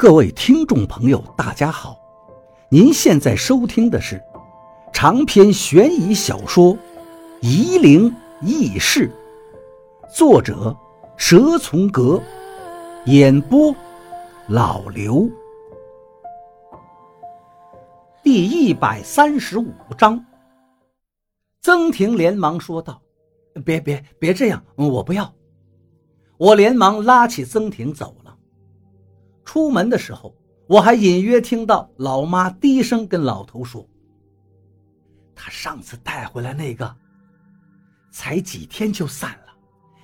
各位听众朋友，大家好！您现在收听的是长篇悬疑小说《夷陵轶事》，作者蛇从阁，演播老刘。第一百三十五章，曾婷连忙说道：“别别别这样，我不要！”我连忙拉起曾婷走。出门的时候，我还隐约听到老妈低声跟老头说：“他上次带回来那个，才几天就散了，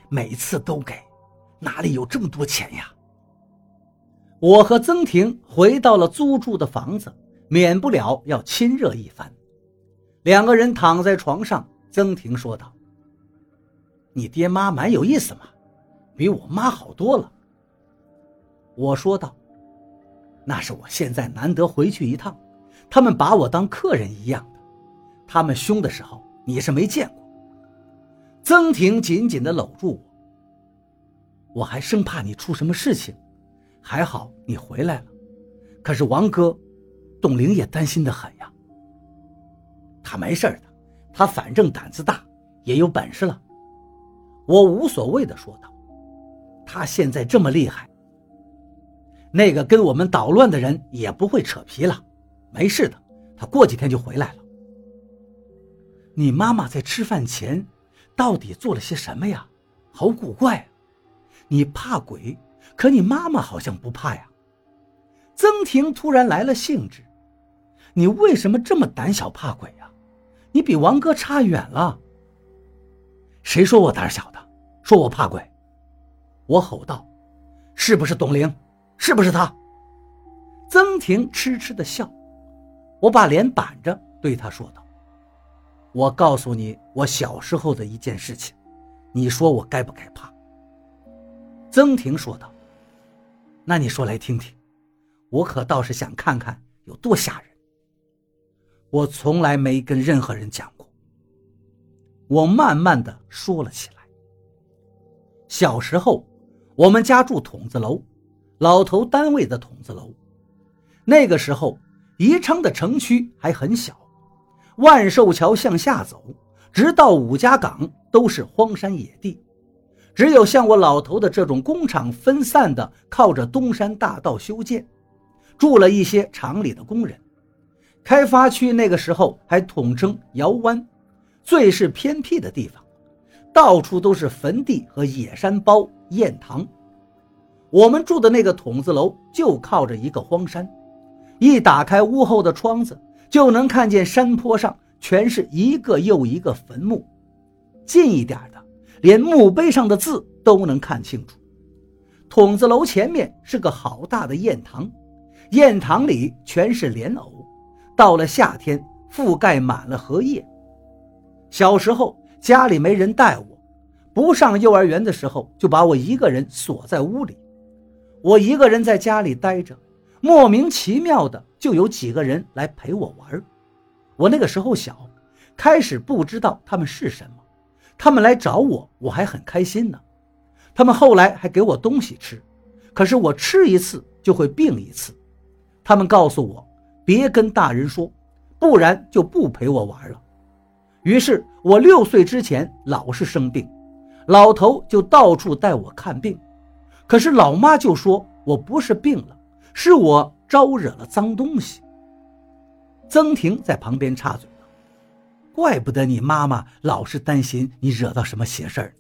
每次都给，哪里有这么多钱呀？”我和曾婷回到了租住的房子，免不了要亲热一番。两个人躺在床上，曾婷说道：“你爹妈蛮有意思嘛，比我妈好多了。”我说道：“那是我现在难得回去一趟，他们把我当客人一样的。他们凶的时候，你是没见过。”曾婷紧紧地搂住我，我还生怕你出什么事情，还好你回来了。可是王哥，董玲也担心的很呀。他没事的，他反正胆子大，也有本事了。我无所谓的说道：“他现在这么厉害。”那个跟我们捣乱的人也不会扯皮了，没事的，他过几天就回来了。你妈妈在吃饭前到底做了些什么呀？好古怪！你怕鬼，可你妈妈好像不怕呀。曾婷突然来了兴致，你为什么这么胆小怕鬼呀？你比王哥差远了。谁说我胆小的？说我怕鬼？我吼道：“是不是董玲？”是不是他？曾婷痴痴的笑，我把脸板着对他说道：“我告诉你，我小时候的一件事情，你说我该不该怕？”曾婷说道：“那你说来听听，我可倒是想看看有多吓人。我从来没跟任何人讲过。”我慢慢的说了起来。小时候，我们家住筒子楼。老头单位的筒子楼，那个时候宜昌的城区还很小，万寿桥向下走，直到五家岗都是荒山野地，只有像我老头的这种工厂分散的靠着东山大道修建，住了一些厂里的工人。开发区那个时候还统称窑湾，最是偏僻的地方，到处都是坟地和野山包、堰塘。我们住的那个筒子楼就靠着一个荒山，一打开屋后的窗子，就能看见山坡上全是一个又一个坟墓。近一点的，连墓碑上的字都能看清楚。筒子楼前面是个好大的堰塘，堰塘里全是莲藕，到了夏天覆盖满了荷叶。小时候家里没人带我，不上幼儿园的时候，就把我一个人锁在屋里。我一个人在家里待着，莫名其妙的就有几个人来陪我玩。我那个时候小，开始不知道他们是什么，他们来找我，我还很开心呢。他们后来还给我东西吃，可是我吃一次就会病一次。他们告诉我别跟大人说，不然就不陪我玩了。于是我六岁之前老是生病，老头就到处带我看病。可是老妈就说：“我不是病了，是我招惹了脏东西。”曾婷在旁边插嘴道：“怪不得你妈妈老是担心你惹到什么邪事儿。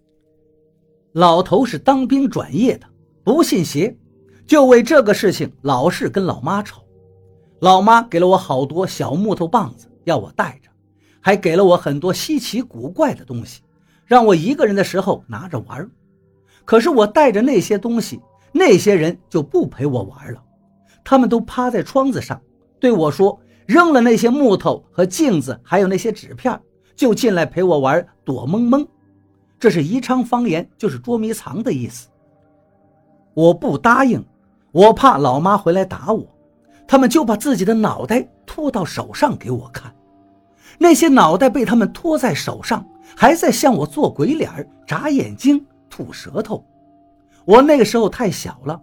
老头是当兵转业的，不信邪，就为这个事情老是跟老妈吵。老妈给了我好多小木头棒子，要我带着，还给了我很多稀奇古怪的东西，让我一个人的时候拿着玩。”可是我带着那些东西，那些人就不陪我玩了，他们都趴在窗子上对我说：“扔了那些木头和镜子，还有那些纸片，就进来陪我玩躲蒙蒙。”这是宜昌方言，就是捉迷藏的意思。我不答应，我怕老妈回来打我，他们就把自己的脑袋拖到手上给我看，那些脑袋被他们拖在手上，还在向我做鬼脸、眨眼睛。吐舌头，我那个时候太小了，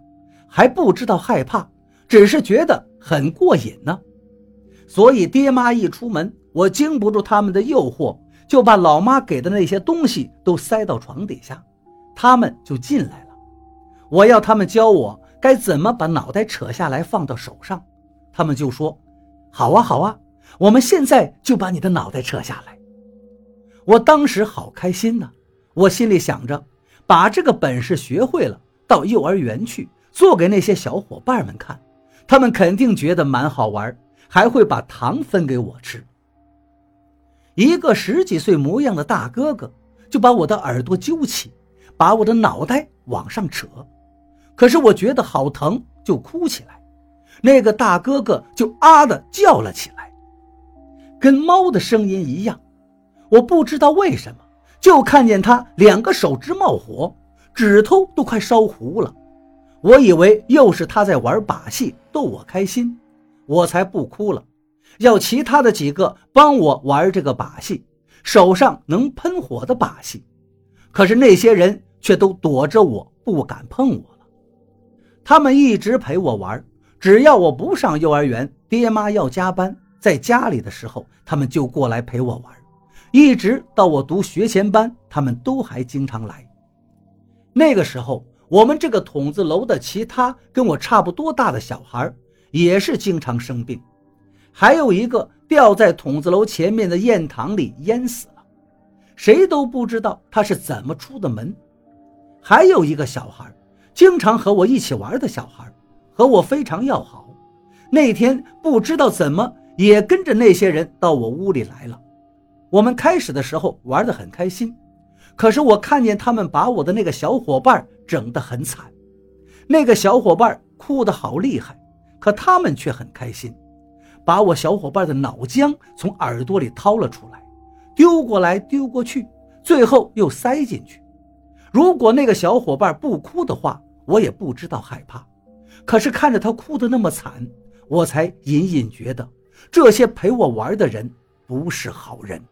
还不知道害怕，只是觉得很过瘾呢。所以爹妈一出门，我经不住他们的诱惑，就把老妈给的那些东西都塞到床底下，他们就进来了。我要他们教我该怎么把脑袋扯下来放到手上，他们就说：“好啊，好啊，我们现在就把你的脑袋扯下来。”我当时好开心呐，我心里想着，把这个本事学会了，到幼儿园去做给那些小伙伴们看，他们肯定觉得蛮好玩，还会把糖分给我吃。一个十几岁模样的大哥哥就把我的耳朵揪起，把我的脑袋往上扯，可是我觉得好疼，就哭起来。那个大哥哥就啊的叫了起来，跟猫的声音一样。我不知道为什么，就看见他两个手直冒火，指头都快烧糊了。我以为又是他在玩把戏逗我开心，我才不哭了。要其他的几个帮我玩这个把戏，手上能喷火的把戏。可是那些人却都躲着我，不敢碰我了。他们一直陪我玩，只要我不上幼儿园，爹妈要加班，在家里的时候，他们就过来陪我玩。一直到我读学前班，他们都还经常来。那个时候，我们这个筒子楼的其他跟我差不多大的小孩也是经常生病，还有一个掉在筒子楼前面的堰塘里淹死了，谁都不知道他是怎么出的门。还有一个小孩，经常和我一起玩的小孩，和我非常要好。那天不知道怎么也跟着那些人到我屋里来了。我们开始的时候玩得很开心，可是我看见他们把我的那个小伙伴整得很惨，那个小伙伴哭得好厉害，可他们却很开心，把我小伙伴的脑浆从耳朵里掏了出来，丢过来丢过去，最后又塞进去。如果那个小伙伴不哭的话，我也不知道害怕，可是看着他哭得那么惨，我才隐隐觉得这些陪我玩的人不是好人。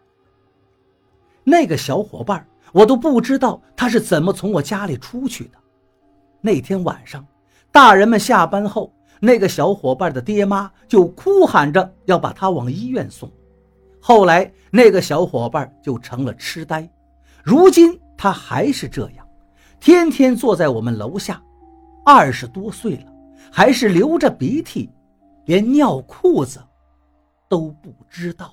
那个小伙伴，我都不知道他是怎么从我家里出去的。那天晚上，大人们下班后，那个小伙伴的爹妈就哭喊着要把他往医院送。后来，那个小伙伴就成了痴呆，如今他还是这样，天天坐在我们楼下。二十多岁了，还是流着鼻涕，连尿裤子都不知道。